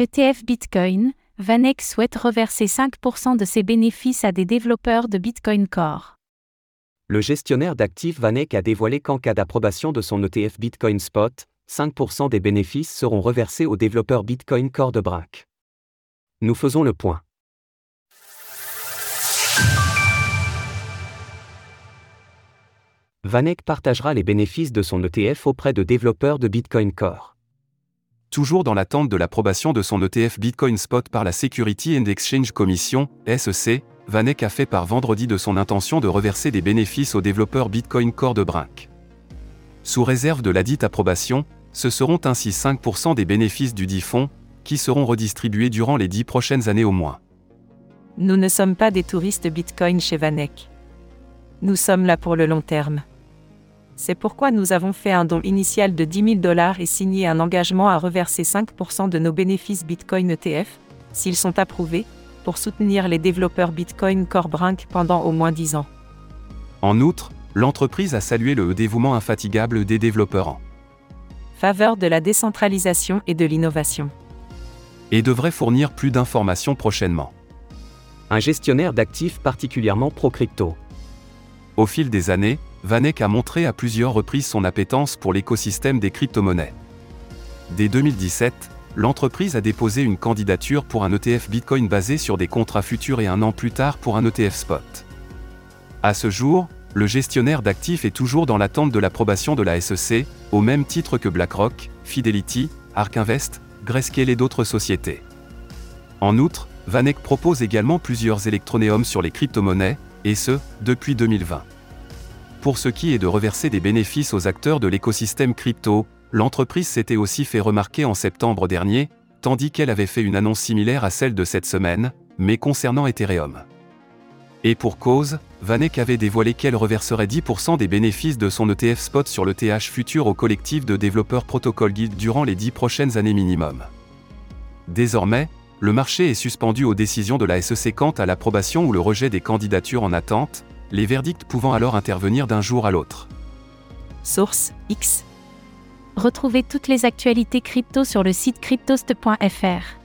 ETF Bitcoin, Vanek souhaite reverser 5% de ses bénéfices à des développeurs de Bitcoin Core. Le gestionnaire d'actifs Vanek a dévoilé qu'en cas d'approbation de son ETF Bitcoin Spot, 5% des bénéfices seront reversés aux développeurs Bitcoin Core de Brack. Nous faisons le point. Vanek partagera les bénéfices de son ETF auprès de développeurs de Bitcoin Core. Toujours dans l'attente de l'approbation de son ETF Bitcoin Spot par la Security and Exchange Commission, SEC, Vanek a fait par vendredi de son intention de reverser des bénéfices aux développeurs Bitcoin Core de Brink. Sous réserve de la dite approbation, ce seront ainsi 5% des bénéfices du dit fonds, qui seront redistribués durant les 10 prochaines années au moins. Nous ne sommes pas des touristes Bitcoin chez Vanek. Nous sommes là pour le long terme. C'est pourquoi nous avons fait un don initial de 10 000 dollars et signé un engagement à reverser 5% de nos bénéfices Bitcoin ETF, s'ils sont approuvés, pour soutenir les développeurs Bitcoin Core Brink pendant au moins 10 ans. En outre, l'entreprise a salué le dévouement infatigable des développeurs en faveur de la décentralisation et de l'innovation. Et devrait fournir plus d'informations prochainement. Un gestionnaire d'actifs particulièrement pro-crypto. Au fil des années, Vanek a montré à plusieurs reprises son appétence pour l'écosystème des crypto-monnaies. Dès 2017, l'entreprise a déposé une candidature pour un ETF Bitcoin basé sur des contrats futurs et un an plus tard pour un ETF spot. À ce jour, le gestionnaire d'actifs est toujours dans l'attente de l'approbation de la SEC, au même titre que BlackRock, Fidelity, Ark Invest, et d'autres sociétés. En outre, Vanek propose également plusieurs électronéums sur les crypto-monnaies, et ce, depuis 2020. Pour ce qui est de reverser des bénéfices aux acteurs de l'écosystème crypto, l'entreprise s'était aussi fait remarquer en septembre dernier, tandis qu'elle avait fait une annonce similaire à celle de cette semaine, mais concernant Ethereum. Et pour cause, Vanek avait dévoilé qu'elle reverserait 10% des bénéfices de son ETF spot sur le TH futur au collectif de développeurs Protocol Guild durant les 10 prochaines années minimum. Désormais, le marché est suspendu aux décisions de la SEC quant à l'approbation ou le rejet des candidatures en attente, les verdicts pouvant alors intervenir d'un jour à l'autre. Source X. Retrouvez toutes les actualités crypto sur le site cryptost.fr.